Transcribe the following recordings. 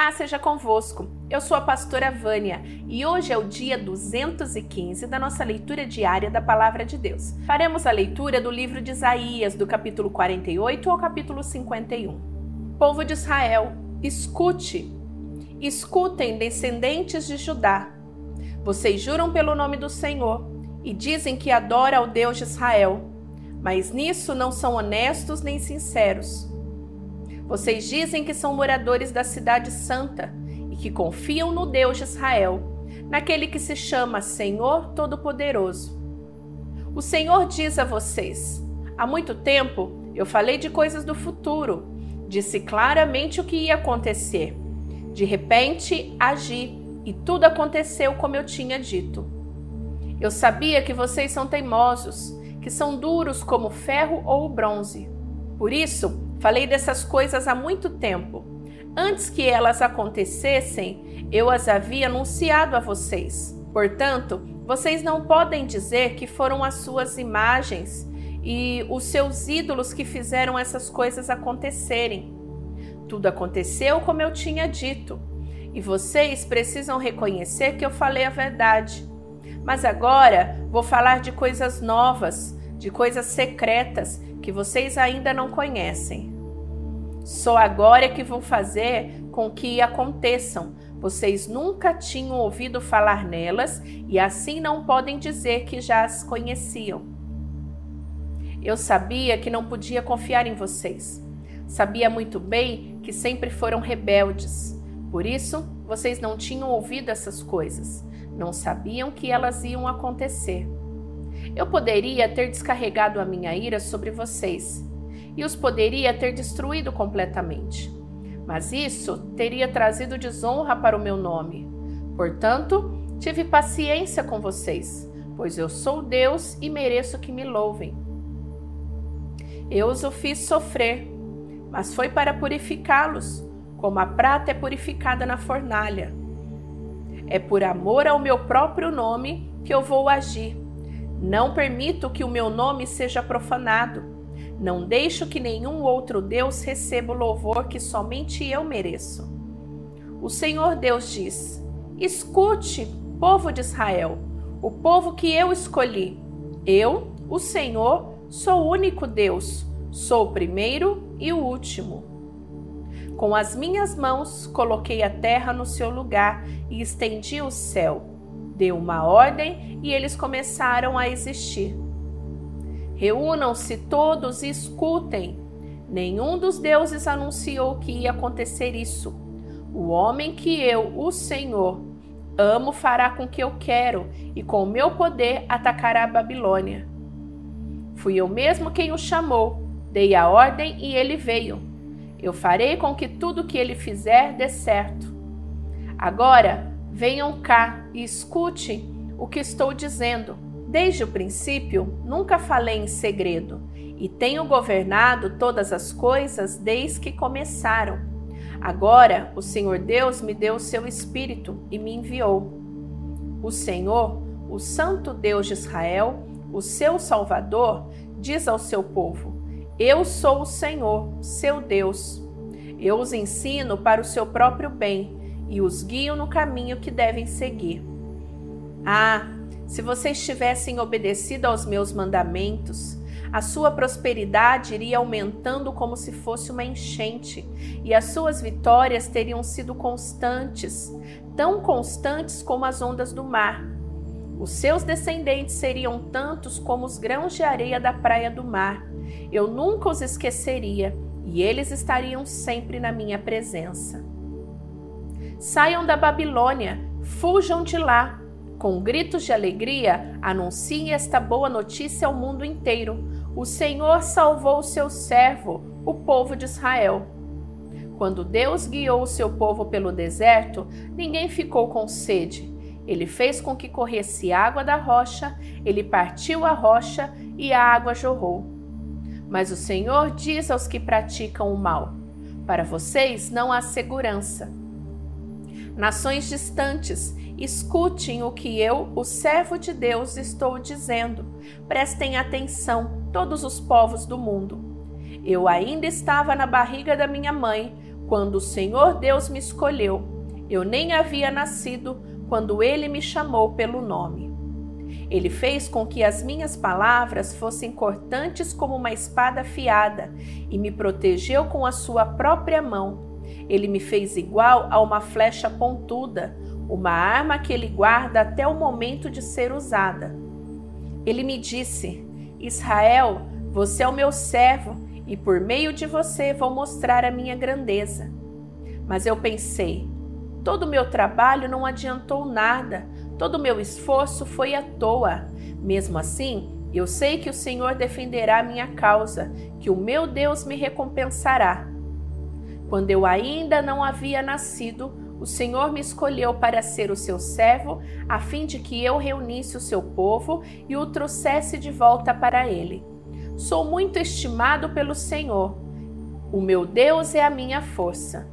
Paz seja convosco. Eu sou a pastora Vânia e hoje é o dia 215 da nossa leitura diária da Palavra de Deus. Faremos a leitura do livro de Isaías, do capítulo 48 ao capítulo 51. Povo de Israel, escute, escutem, descendentes de Judá. Vocês juram pelo nome do Senhor e dizem que adoram ao Deus de Israel, mas nisso não são honestos nem sinceros. Vocês dizem que são moradores da Cidade Santa e que confiam no Deus de Israel, naquele que se chama Senhor Todo-Poderoso. O Senhor diz a vocês: há muito tempo eu falei de coisas do futuro, disse claramente o que ia acontecer. De repente, agi e tudo aconteceu como eu tinha dito. Eu sabia que vocês são teimosos, que são duros como ferro ou bronze. Por isso, Falei dessas coisas há muito tempo. Antes que elas acontecessem, eu as havia anunciado a vocês. Portanto, vocês não podem dizer que foram as suas imagens e os seus ídolos que fizeram essas coisas acontecerem. Tudo aconteceu como eu tinha dito, e vocês precisam reconhecer que eu falei a verdade. Mas agora vou falar de coisas novas, de coisas secretas que vocês ainda não conhecem. Só agora é que vou fazer com que aconteçam. Vocês nunca tinham ouvido falar nelas e assim não podem dizer que já as conheciam. Eu sabia que não podia confiar em vocês. Sabia muito bem que sempre foram rebeldes. Por isso, vocês não tinham ouvido essas coisas. Não sabiam que elas iam acontecer. Eu poderia ter descarregado a minha ira sobre vocês e os poderia ter destruído completamente. Mas isso teria trazido desonra para o meu nome. Portanto, tive paciência com vocês, pois eu sou Deus e mereço que me louvem. Eu os o fiz sofrer, mas foi para purificá-los, como a prata é purificada na fornalha. É por amor ao meu próprio nome que eu vou agir não permito que o meu nome seja profanado. Não deixo que nenhum outro Deus receba o louvor que somente eu mereço. O Senhor Deus diz: Escute, povo de Israel, o povo que eu escolhi. Eu, o Senhor, sou o único Deus, sou o primeiro e o último. Com as minhas mãos coloquei a terra no seu lugar e estendi o céu deu uma ordem e eles começaram a existir. Reúnam-se todos e escutem. Nenhum dos deuses anunciou que ia acontecer isso. O homem que eu, o Senhor, amo fará com que eu quero e com o meu poder atacará a Babilônia. Fui eu mesmo quem o chamou, dei a ordem e ele veio. Eu farei com que tudo que ele fizer dê certo. Agora Venham cá e escute o que estou dizendo. Desde o princípio, nunca falei em segredo e tenho governado todas as coisas desde que começaram. Agora, o Senhor Deus me deu o seu espírito e me enviou. O Senhor, o Santo Deus de Israel, o seu Salvador, diz ao seu povo: Eu sou o Senhor, seu Deus. Eu os ensino para o seu próprio bem e os guiam no caminho que devem seguir. Ah, se vocês tivessem obedecido aos meus mandamentos, a sua prosperidade iria aumentando como se fosse uma enchente, e as suas vitórias teriam sido constantes, tão constantes como as ondas do mar. Os seus descendentes seriam tantos como os grãos de areia da praia do mar. Eu nunca os esqueceria, e eles estariam sempre na minha presença. Saiam da Babilônia, fujam de lá. Com gritos de alegria, anunciem esta boa notícia ao mundo inteiro. O Senhor salvou o seu servo, o povo de Israel. Quando Deus guiou o seu povo pelo deserto, ninguém ficou com sede. Ele fez com que corresse água da rocha, ele partiu a rocha e a água jorrou. Mas o Senhor diz aos que praticam o mal: Para vocês não há segurança. Nações distantes, escutem o que eu, o servo de Deus, estou dizendo. Prestem atenção, todos os povos do mundo. Eu ainda estava na barriga da minha mãe quando o Senhor Deus me escolheu. Eu nem havia nascido quando ele me chamou pelo nome. Ele fez com que as minhas palavras fossem cortantes como uma espada afiada e me protegeu com a sua própria mão. Ele me fez igual a uma flecha pontuda, uma arma que ele guarda até o momento de ser usada. Ele me disse: Israel, você é o meu servo e por meio de você vou mostrar a minha grandeza. Mas eu pensei: todo o meu trabalho não adiantou nada, todo o meu esforço foi à toa. Mesmo assim, eu sei que o Senhor defenderá a minha causa, que o meu Deus me recompensará. Quando eu ainda não havia nascido, o Senhor me escolheu para ser o seu servo, a fim de que eu reunisse o seu povo e o trouxesse de volta para ele. Sou muito estimado pelo Senhor. O meu Deus é a minha força.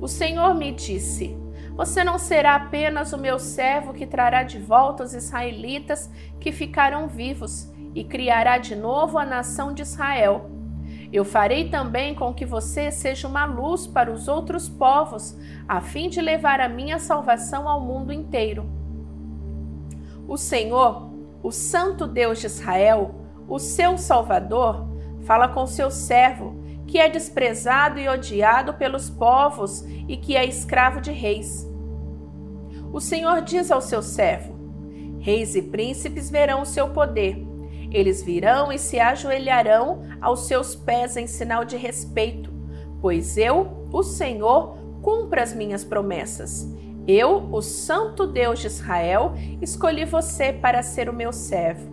O Senhor me disse: Você não será apenas o meu servo que trará de volta os israelitas que ficaram vivos e criará de novo a nação de Israel eu farei também com que você seja uma luz para os outros povos, a fim de levar a minha salvação ao mundo inteiro. O Senhor, o Santo Deus de Israel, o seu Salvador, fala com seu servo, que é desprezado e odiado pelos povos e que é escravo de reis. O Senhor diz ao seu servo: Reis e príncipes verão o seu poder eles virão e se ajoelharão aos seus pés em sinal de respeito, pois eu, o Senhor, cumpro as minhas promessas. Eu, o Santo Deus de Israel, escolhi você para ser o meu servo.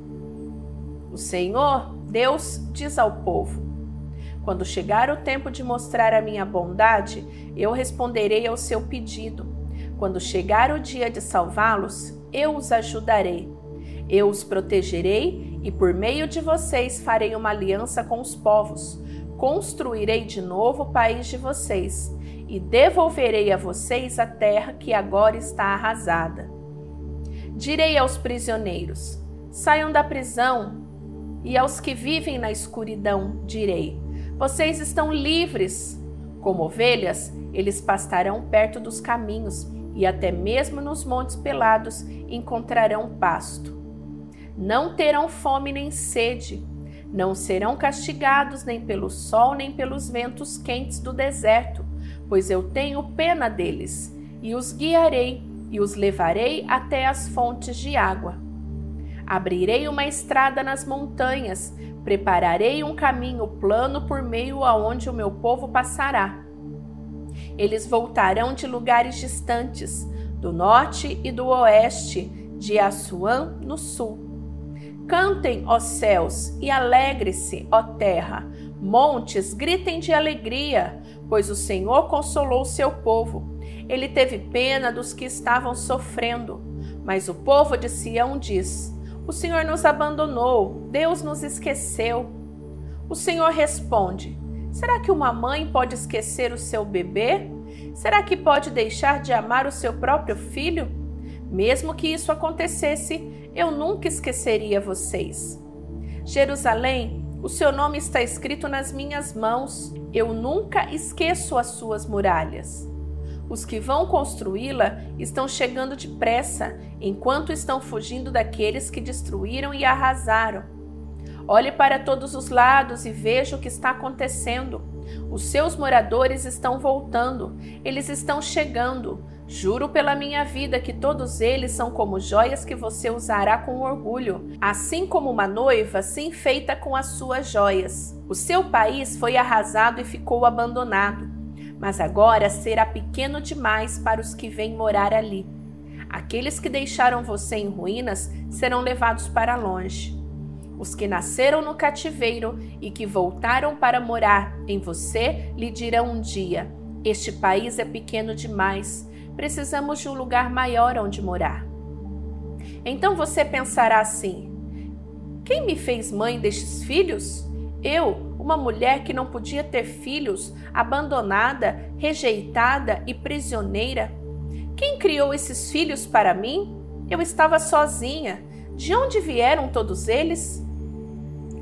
O Senhor, Deus, diz ao povo: Quando chegar o tempo de mostrar a minha bondade, eu responderei ao seu pedido. Quando chegar o dia de salvá-los, eu os ajudarei. Eu os protegerei e por meio de vocês farei uma aliança com os povos. Construirei de novo o país de vocês e devolverei a vocês a terra que agora está arrasada. Direi aos prisioneiros: saiam da prisão, e aos que vivem na escuridão, direi: vocês estão livres. Como ovelhas, eles pastarão perto dos caminhos e até mesmo nos montes pelados encontrarão pasto. Não terão fome nem sede, não serão castigados nem pelo sol nem pelos ventos quentes do deserto, pois eu tenho pena deles, e os guiarei e os levarei até as fontes de água. Abrirei uma estrada nas montanhas, prepararei um caminho plano por meio aonde o meu povo passará. Eles voltarão de lugares distantes, do norte e do oeste, de Assuã no sul Cantem, ó céus, e alegre-se, ó terra. Montes, gritem de alegria, pois o Senhor consolou seu povo. Ele teve pena dos que estavam sofrendo. Mas o povo de Sião diz: O Senhor nos abandonou, Deus nos esqueceu. O Senhor responde: Será que uma mãe pode esquecer o seu bebê? Será que pode deixar de amar o seu próprio filho? Mesmo que isso acontecesse, eu nunca esqueceria vocês. Jerusalém, o seu nome está escrito nas minhas mãos, eu nunca esqueço as suas muralhas. Os que vão construí-la estão chegando depressa, enquanto estão fugindo daqueles que destruíram e arrasaram. Olhe para todos os lados e veja o que está acontecendo. Os seus moradores estão voltando, eles estão chegando. Juro pela minha vida que todos eles são como joias que você usará com orgulho, assim como uma noiva se enfeita com as suas joias. O seu país foi arrasado e ficou abandonado, mas agora será pequeno demais para os que vêm morar ali. Aqueles que deixaram você em ruínas serão levados para longe. Os que nasceram no cativeiro e que voltaram para morar em você lhe dirão um dia: Este país é pequeno demais precisamos de um lugar maior onde morar. Então você pensará assim: quem me fez mãe destes filhos? Eu, uma mulher que não podia ter filhos, abandonada, rejeitada e prisioneira? Quem criou esses filhos para mim? Eu estava sozinha. De onde vieram todos eles?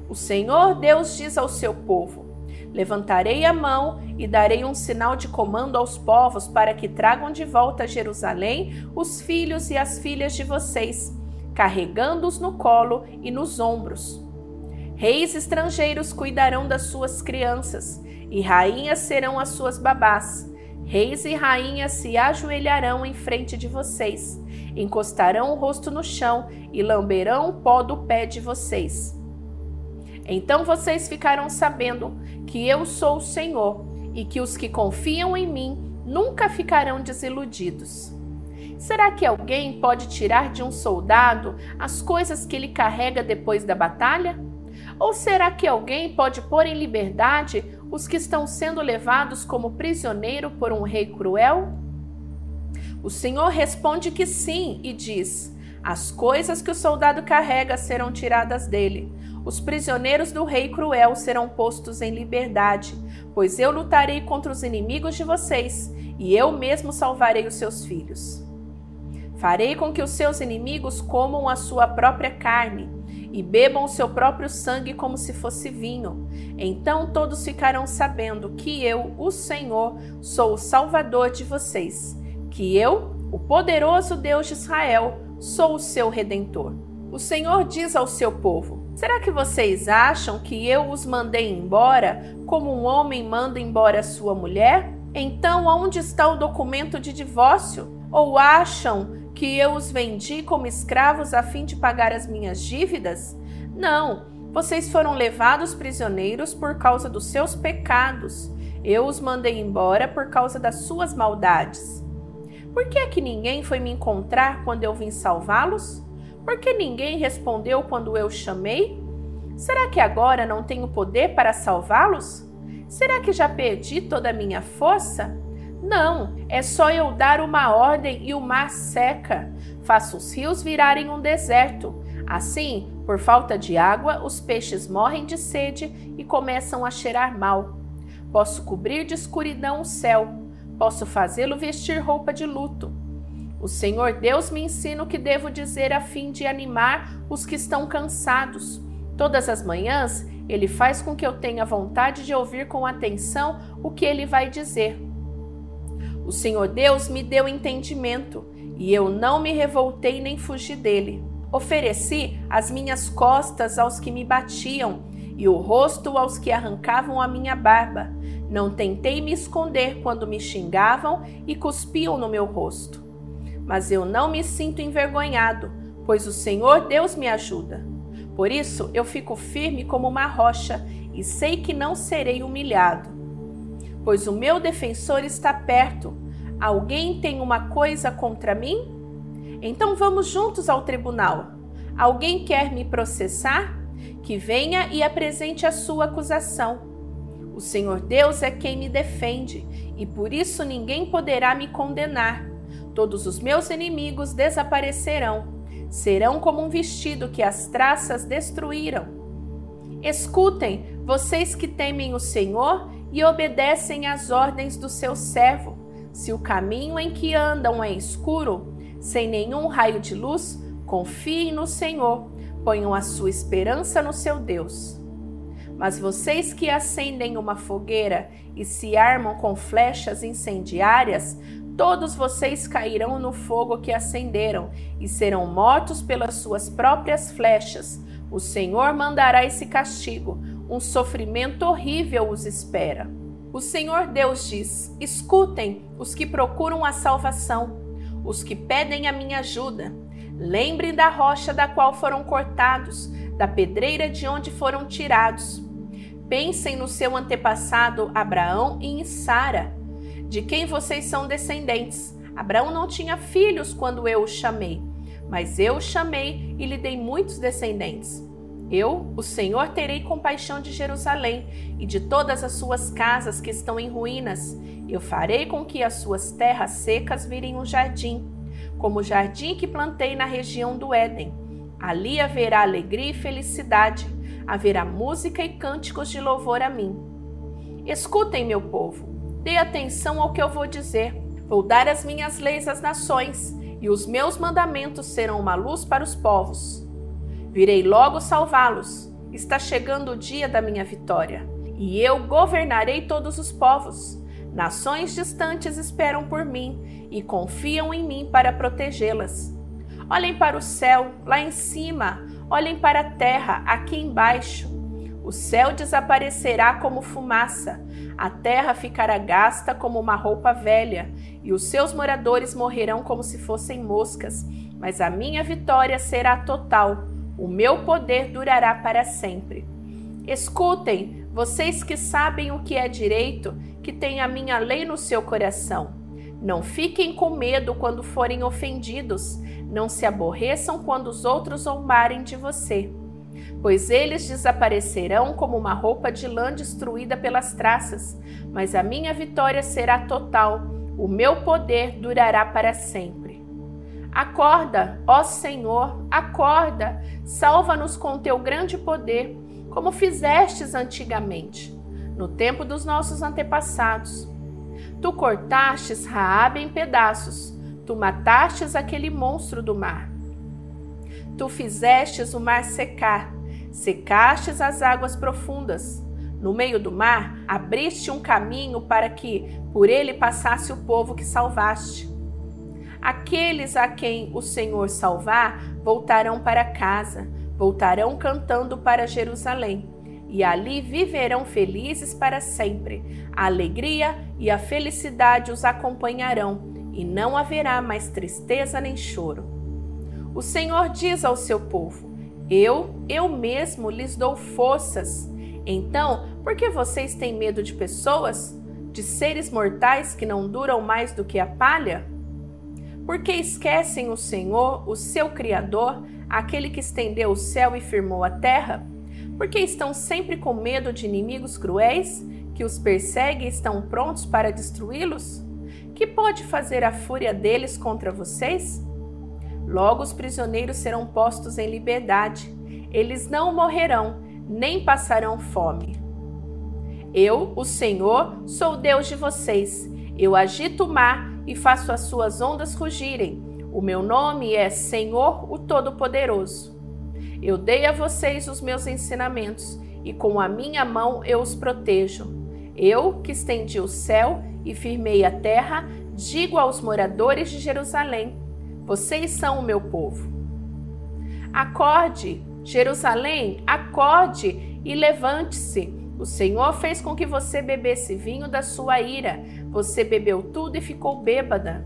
O Senhor Deus diz ao seu povo: Levantarei a mão e darei um sinal de comando aos povos para que tragam de volta a Jerusalém os filhos e as filhas de vocês, carregando-os no colo e nos ombros. Reis estrangeiros cuidarão das suas crianças, e rainhas serão as suas babás. Reis e rainhas se ajoelharão em frente de vocês, encostarão o rosto no chão e lamberão o pó do pé de vocês. Então vocês ficarão sabendo que eu sou o Senhor e que os que confiam em mim nunca ficarão desiludidos. Será que alguém pode tirar de um soldado as coisas que ele carrega depois da batalha? Ou será que alguém pode pôr em liberdade os que estão sendo levados como prisioneiro por um rei cruel? O Senhor responde que sim e diz: As coisas que o soldado carrega serão tiradas dele. Os prisioneiros do rei cruel serão postos em liberdade, pois eu lutarei contra os inimigos de vocês e eu mesmo salvarei os seus filhos. Farei com que os seus inimigos comam a sua própria carne e bebam o seu próprio sangue como se fosse vinho. Então todos ficarão sabendo que eu, o Senhor, sou o Salvador de vocês, que eu, o poderoso Deus de Israel, sou o seu redentor. O Senhor diz ao seu povo: Será que vocês acham que eu os mandei embora como um homem manda embora sua mulher? Então, onde está o documento de divórcio? Ou acham que eu os vendi como escravos a fim de pagar as minhas dívidas? Não, vocês foram levados prisioneiros por causa dos seus pecados. Eu os mandei embora por causa das suas maldades. Por que é que ninguém foi me encontrar quando eu vim salvá-los? Por que ninguém respondeu quando eu chamei? Será que agora não tenho poder para salvá-los? Será que já perdi toda a minha força? Não, é só eu dar uma ordem e o mar seca. Faço os rios virarem um deserto. Assim, por falta de água, os peixes morrem de sede e começam a cheirar mal. Posso cobrir de escuridão o céu. Posso fazê-lo vestir roupa de luto. O Senhor Deus me ensina o que devo dizer a fim de animar os que estão cansados. Todas as manhãs, ele faz com que eu tenha vontade de ouvir com atenção o que ele vai dizer. O Senhor Deus me deu entendimento, e eu não me revoltei nem fugi dele. Ofereci as minhas costas aos que me batiam e o rosto aos que arrancavam a minha barba. Não tentei me esconder quando me xingavam e cuspiam no meu rosto. Mas eu não me sinto envergonhado, pois o Senhor Deus me ajuda. Por isso eu fico firme como uma rocha e sei que não serei humilhado pois o meu defensor está perto. Alguém tem uma coisa contra mim? Então vamos juntos ao tribunal. Alguém quer me processar? Que venha e apresente a sua acusação. O Senhor Deus é quem me defende, e por isso ninguém poderá me condenar. Todos os meus inimigos desaparecerão, serão como um vestido que as traças destruíram. Escutem, vocês que temem o Senhor e obedecem às ordens do seu servo. Se o caminho em que andam é escuro, sem nenhum raio de luz, confiem no Senhor, ponham a sua esperança no seu Deus. Mas vocês que acendem uma fogueira e se armam com flechas incendiárias, todos vocês cairão no fogo que acenderam e serão mortos pelas suas próprias flechas. O Senhor mandará esse castigo um sofrimento horrível os espera. O Senhor Deus diz: Escutem os que procuram a salvação, os que pedem a minha ajuda. Lembrem da rocha da qual foram cortados, da pedreira de onde foram tirados. Pensem no seu antepassado Abraão e em Sara, de quem vocês são descendentes. Abraão não tinha filhos quando eu o chamei, mas eu o chamei e lhe dei muitos descendentes. Eu, o Senhor, terei compaixão de Jerusalém e de todas as suas casas que estão em ruínas. Eu farei com que as suas terras secas virem um jardim, como o jardim que plantei na região do Éden. Ali haverá alegria e felicidade, haverá música e cânticos de louvor a mim. Escutem, meu povo, dê atenção ao que eu vou dizer. Vou dar as minhas leis às nações, e os meus mandamentos serão uma luz para os povos. Virei logo salvá-los. Está chegando o dia da minha vitória. e eu governarei todos os povos. Nações distantes esperam por mim e confiam em mim para protegê-las. Olhem para o céu, lá em cima, olhem para a terra, aqui embaixo. O céu desaparecerá como fumaça, a terra ficará gasta como uma roupa velha, e os seus moradores morrerão como se fossem moscas. Mas a minha vitória será total, o meu poder durará para sempre. Escutem, vocês que sabem o que é direito, que têm a minha lei no seu coração. Não fiquem com medo quando forem ofendidos, não se aborreçam quando os outros zombarem de você pois eles desaparecerão como uma roupa de lã destruída pelas traças, mas a minha vitória será total, o meu poder durará para sempre. Acorda, ó Senhor, acorda, salva-nos com teu grande poder, como fizestes antigamente, no tempo dos nossos antepassados. Tu cortastes Raabe em pedaços, tu matastes aquele monstro do mar. Tu fizestes o mar secar, secastes as águas profundas. No meio do mar, abriste um caminho para que por ele passasse o povo que salvaste. Aqueles a quem o Senhor salvar voltarão para casa, voltarão cantando para Jerusalém, e ali viverão felizes para sempre. A alegria e a felicidade os acompanharão, e não haverá mais tristeza nem choro. O Senhor diz ao seu povo: eu, eu mesmo lhes dou forças. Então, por que vocês têm medo de pessoas, de seres mortais que não duram mais do que a palha? Porque esquecem o Senhor, o seu Criador, aquele que estendeu o céu e firmou a terra? Porque estão sempre com medo de inimigos cruéis, que os perseguem e estão prontos para destruí-los? Que pode fazer a fúria deles contra vocês? Logo os prisioneiros serão postos em liberdade. Eles não morrerão, nem passarão fome. Eu, o Senhor, sou Deus de vocês. Eu agito o mar e faço as suas ondas rugirem. O meu nome é Senhor, o Todo-Poderoso. Eu dei a vocês os meus ensinamentos e com a minha mão eu os protejo. Eu, que estendi o céu e firmei a terra, digo aos moradores de Jerusalém: vocês são o meu povo. Acorde, Jerusalém, acorde e levante-se. O Senhor fez com que você bebesse vinho da sua ira. Você bebeu tudo e ficou bêbada.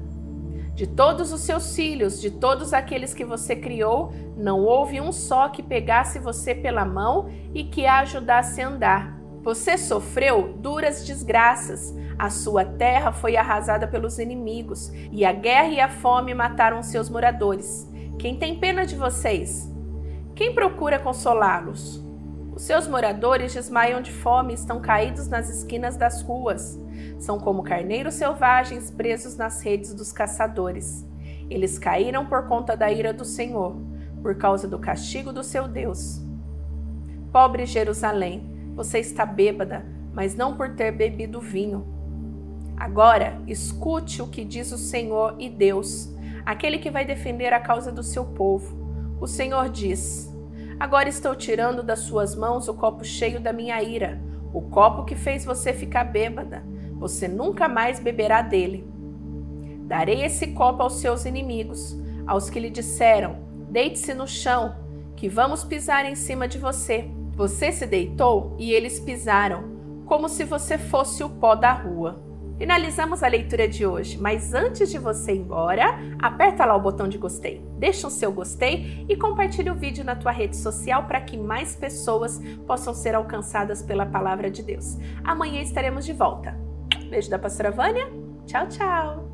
De todos os seus filhos, de todos aqueles que você criou, não houve um só que pegasse você pela mão e que a ajudasse a andar. Você sofreu duras desgraças, a sua terra foi arrasada pelos inimigos, e a guerra e a fome mataram seus moradores. Quem tem pena de vocês? Quem procura consolá-los? Os seus moradores desmaiam de fome e estão caídos nas esquinas das ruas. São como carneiros selvagens presos nas redes dos caçadores. Eles caíram por conta da ira do Senhor, por causa do castigo do seu Deus. Pobre Jerusalém, você está bêbada, mas não por ter bebido vinho. Agora, escute o que diz o Senhor e Deus, aquele que vai defender a causa do seu povo. O Senhor diz: Agora estou tirando das suas mãos o copo cheio da minha ira, o copo que fez você ficar bêbada. Você nunca mais beberá dele. Darei esse copo aos seus inimigos, aos que lhe disseram: Deite-se no chão, que vamos pisar em cima de você. Você se deitou e eles pisaram, como se você fosse o pó da rua. Finalizamos a leitura de hoje, mas antes de você ir embora, aperta lá o botão de gostei, deixa o seu gostei e compartilhe o vídeo na tua rede social para que mais pessoas possam ser alcançadas pela palavra de Deus. Amanhã estaremos de volta. Beijo da pastora Vânia. Tchau, tchau.